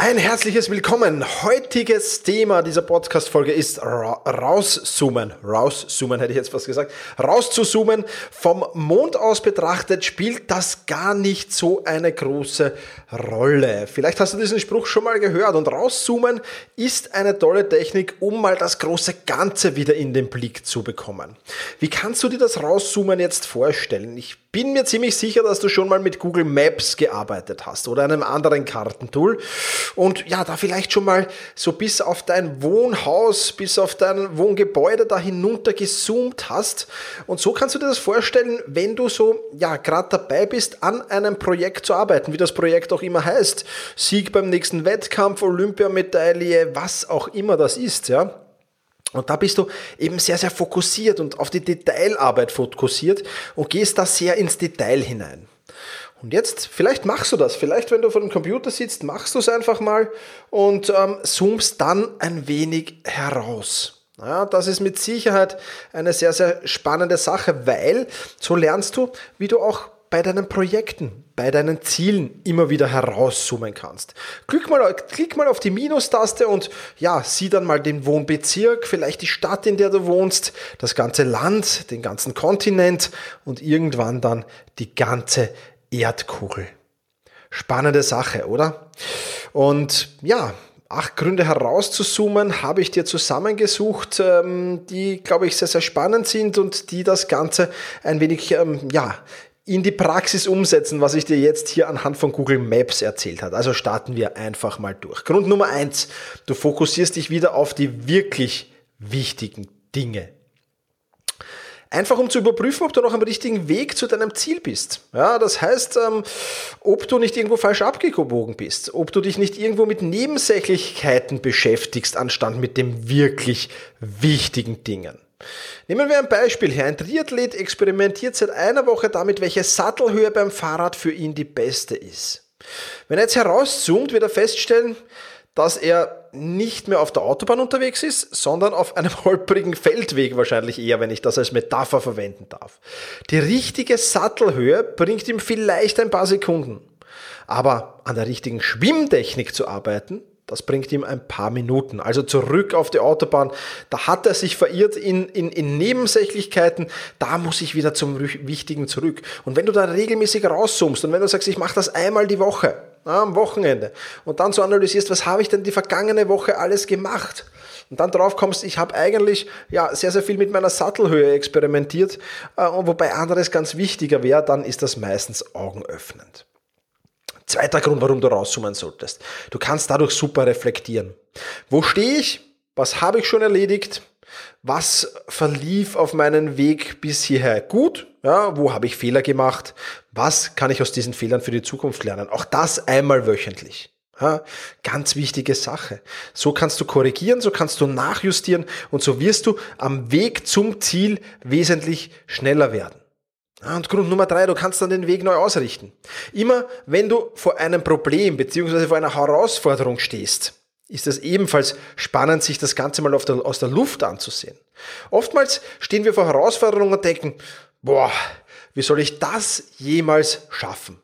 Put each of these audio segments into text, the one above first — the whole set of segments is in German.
Ein herzliches Willkommen. Heutiges Thema dieser Podcast-Folge ist ra rauszoomen. Rauszoomen hätte ich jetzt fast gesagt. Rauszuzoomen. Vom Mond aus betrachtet spielt das gar nicht so eine große Rolle. Vielleicht hast du diesen Spruch schon mal gehört. Und rauszoomen ist eine tolle Technik, um mal das große Ganze wieder in den Blick zu bekommen. Wie kannst du dir das Rauszoomen jetzt vorstellen? Ich bin mir ziemlich sicher, dass du schon mal mit Google Maps gearbeitet hast oder einem anderen Kartentool und ja, da vielleicht schon mal so bis auf dein Wohnhaus, bis auf dein Wohngebäude da hinunter gezoomt hast. Und so kannst du dir das vorstellen, wenn du so ja gerade dabei bist, an einem Projekt zu arbeiten, wie das Projekt auch immer heißt. Sieg beim nächsten Wettkampf, Olympiamedaille, was auch immer das ist, ja. Und da bist du eben sehr, sehr fokussiert und auf die Detailarbeit fokussiert und gehst da sehr ins Detail hinein. Und jetzt, vielleicht machst du das, vielleicht wenn du vor dem Computer sitzt, machst du es einfach mal und ähm, zoomst dann ein wenig heraus. Ja, das ist mit Sicherheit eine sehr, sehr spannende Sache, weil so lernst du, wie du auch bei deinen Projekten, bei deinen Zielen immer wieder herauszoomen kannst. Klick mal, klick mal auf die Minustaste und ja, sieh dann mal den Wohnbezirk, vielleicht die Stadt, in der du wohnst, das ganze Land, den ganzen Kontinent und irgendwann dann die ganze Erdkugel. Spannende Sache, oder? Und ja, acht Gründe herauszuzoomen habe ich dir zusammengesucht, ähm, die, glaube ich, sehr, sehr spannend sind und die das Ganze ein wenig, ähm, ja, in die Praxis umsetzen, was ich dir jetzt hier anhand von Google Maps erzählt habe. Also starten wir einfach mal durch. Grund Nummer eins: Du fokussierst dich wieder auf die wirklich wichtigen Dinge. Einfach um zu überprüfen, ob du noch am richtigen Weg zu deinem Ziel bist. Ja, das heißt, ähm, ob du nicht irgendwo falsch abgebogen bist, ob du dich nicht irgendwo mit Nebensächlichkeiten beschäftigst, anstatt mit den wirklich wichtigen Dingen. Nehmen wir ein Beispiel her. Ein Triathlet experimentiert seit einer Woche damit, welche Sattelhöhe beim Fahrrad für ihn die beste ist. Wenn er jetzt herauszoomt, wird er feststellen, dass er nicht mehr auf der Autobahn unterwegs ist, sondern auf einem holprigen Feldweg wahrscheinlich eher, wenn ich das als Metapher verwenden darf. Die richtige Sattelhöhe bringt ihm vielleicht ein paar Sekunden. Aber an der richtigen Schwimmtechnik zu arbeiten, das bringt ihm ein paar Minuten. Also zurück auf die Autobahn. Da hat er sich verirrt in, in, in Nebensächlichkeiten. Da muss ich wieder zum Wichtigen zurück. Und wenn du da regelmäßig rauszoomst und wenn du sagst, ich mache das einmal die Woche, am Wochenende, und dann so analysierst, was habe ich denn die vergangene Woche alles gemacht? Und dann drauf kommst, ich habe eigentlich ja sehr, sehr viel mit meiner Sattelhöhe experimentiert, äh, wobei anderes ganz wichtiger wäre, dann ist das meistens augenöffnend. Zweiter Grund, warum du rauszoomen solltest. Du kannst dadurch super reflektieren. Wo stehe ich? Was habe ich schon erledigt? Was verlief auf meinem Weg bis hierher gut? Ja, wo habe ich Fehler gemacht? Was kann ich aus diesen Fehlern für die Zukunft lernen? Auch das einmal wöchentlich. Ja, ganz wichtige Sache. So kannst du korrigieren, so kannst du nachjustieren und so wirst du am Weg zum Ziel wesentlich schneller werden. Und Grund Nummer drei, du kannst dann den Weg neu ausrichten. Immer wenn du vor einem Problem beziehungsweise vor einer Herausforderung stehst, ist es ebenfalls spannend, sich das Ganze mal der, aus der Luft anzusehen. Oftmals stehen wir vor Herausforderungen und denken, boah, wie soll ich das jemals schaffen?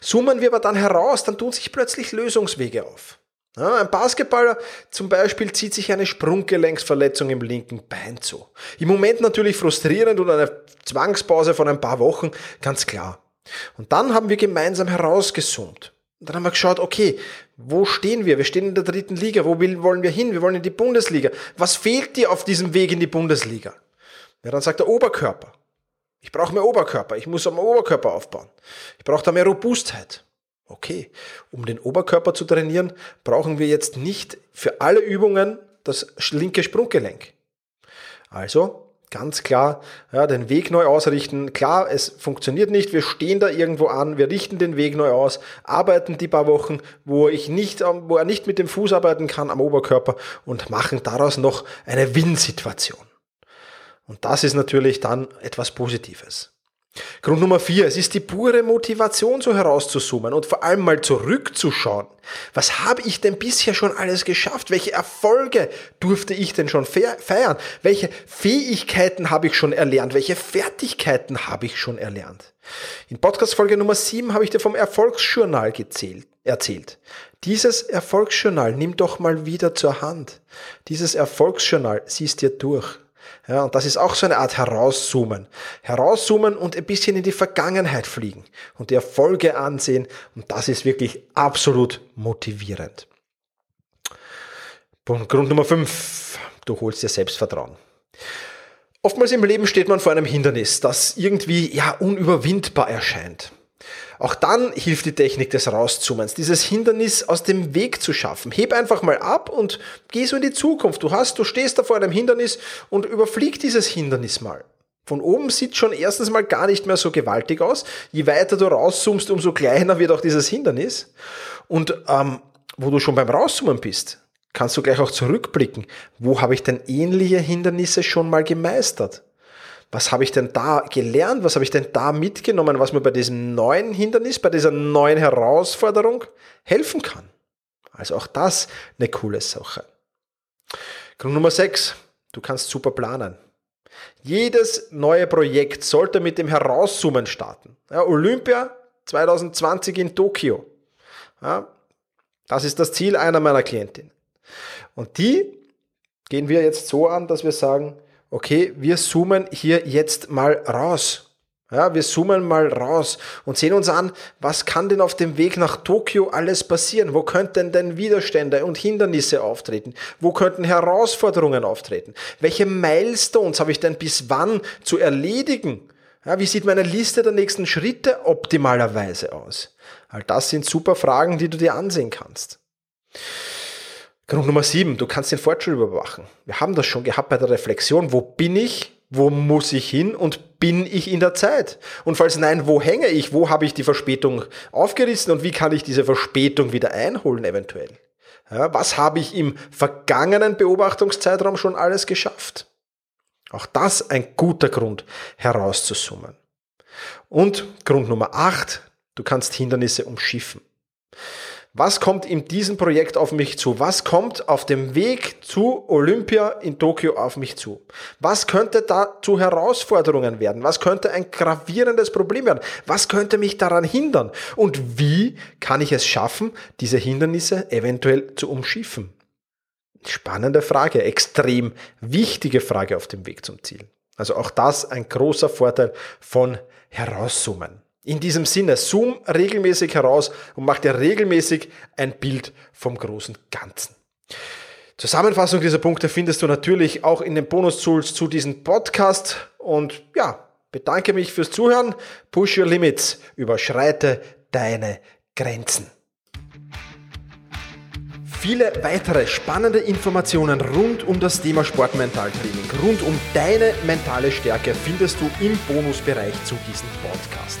Zoomen wir aber dann heraus, dann tun sich plötzlich Lösungswege auf. Ein Basketballer zum Beispiel zieht sich eine Sprunggelenksverletzung im linken Bein zu. Im Moment natürlich frustrierend und eine Zwangspause von ein paar Wochen, ganz klar. Und dann haben wir gemeinsam herausgezoomt. Und dann haben wir geschaut, okay, wo stehen wir? Wir stehen in der dritten Liga. Wo wollen wir hin? Wir wollen in die Bundesliga. Was fehlt dir auf diesem Weg in die Bundesliga? Ja, dann sagt der Oberkörper. Ich brauche mehr Oberkörper. Ich muss am Oberkörper aufbauen. Ich brauche da mehr Robustheit. Okay, um den Oberkörper zu trainieren, brauchen wir jetzt nicht für alle Übungen das linke Sprunggelenk. Also ganz klar ja, den Weg neu ausrichten. Klar, es funktioniert nicht. Wir stehen da irgendwo an, wir richten den Weg neu aus, arbeiten die paar Wochen, wo ich nicht, wo er nicht mit dem Fuß arbeiten kann am Oberkörper und machen daraus noch eine Win-Situation. Und das ist natürlich dann etwas Positives. Grund Nummer vier, es ist die pure Motivation, so herauszuzoomen und vor allem mal zurückzuschauen. Was habe ich denn bisher schon alles geschafft? Welche Erfolge durfte ich denn schon feiern? Welche Fähigkeiten habe ich schon erlernt? Welche Fertigkeiten habe ich schon erlernt? In Podcast Folge Nummer sieben habe ich dir vom Erfolgsjournal gezählt, erzählt. Dieses Erfolgsjournal nimm doch mal wieder zur Hand. Dieses Erfolgsjournal siehst dir durch. Ja, und das ist auch so eine Art Herauszoomen. Herauszoomen und ein bisschen in die Vergangenheit fliegen und die Erfolge ansehen. Und das ist wirklich absolut motivierend. Grund Nummer 5. Du holst dir Selbstvertrauen. Oftmals im Leben steht man vor einem Hindernis, das irgendwie ja unüberwindbar erscheint. Auch dann hilft die Technik des Rauszoomens, dieses Hindernis aus dem Weg zu schaffen. Heb einfach mal ab und geh so in die Zukunft. Du hast, du stehst da vor einem Hindernis und überflieg dieses Hindernis mal. Von oben sieht schon erstens mal gar nicht mehr so gewaltig aus. Je weiter du rauszoomst, umso kleiner wird auch dieses Hindernis. Und ähm, wo du schon beim Rauszoomen bist, kannst du gleich auch zurückblicken. Wo habe ich denn ähnliche Hindernisse schon mal gemeistert? Was habe ich denn da gelernt, was habe ich denn da mitgenommen, was mir bei diesem neuen Hindernis, bei dieser neuen Herausforderung helfen kann. Also auch das eine coole Sache. Grund Nummer 6, du kannst super planen. Jedes neue Projekt sollte mit dem Herauszoomen starten. Ja, Olympia 2020 in Tokio. Ja, das ist das Ziel einer meiner Klientinnen. Und die gehen wir jetzt so an, dass wir sagen, okay, wir zoomen hier jetzt mal raus. Ja, wir zoomen mal raus und sehen uns an, was kann denn auf dem Weg nach Tokio alles passieren? Wo könnten denn Widerstände und Hindernisse auftreten? Wo könnten Herausforderungen auftreten? Welche Milestones habe ich denn bis wann zu erledigen? Ja, wie sieht meine Liste der nächsten Schritte optimalerweise aus? All das sind super Fragen, die du dir ansehen kannst. Grund Nummer sieben, du kannst den Fortschritt überwachen. Wir haben das schon gehabt bei der Reflexion. Wo bin ich? Wo muss ich hin? Und bin ich in der Zeit? Und falls nein, wo hänge ich? Wo habe ich die Verspätung aufgerissen? Und wie kann ich diese Verspätung wieder einholen eventuell? Ja, was habe ich im vergangenen Beobachtungszeitraum schon alles geschafft? Auch das ein guter Grund herauszusummen. Und Grund Nummer acht, du kannst Hindernisse umschiffen. Was kommt in diesem Projekt auf mich zu? Was kommt auf dem Weg zu Olympia in Tokio auf mich zu? Was könnte da zu Herausforderungen werden? Was könnte ein gravierendes Problem werden? Was könnte mich daran hindern? Und wie kann ich es schaffen, diese Hindernisse eventuell zu umschiffen? Spannende Frage, extrem wichtige Frage auf dem Weg zum Ziel. Also auch das ein großer Vorteil von Herauszoomen. In diesem Sinne, zoom regelmäßig heraus und mach dir regelmäßig ein Bild vom großen Ganzen. Zusammenfassung dieser Punkte findest du natürlich auch in den Bonus-Tools zu diesem Podcast. Und ja, bedanke mich fürs Zuhören. Push your limits. Überschreite deine Grenzen. Viele weitere spannende Informationen rund um das Thema Sportmentaltraining, rund um deine mentale Stärke findest du im Bonusbereich zu diesem Podcast.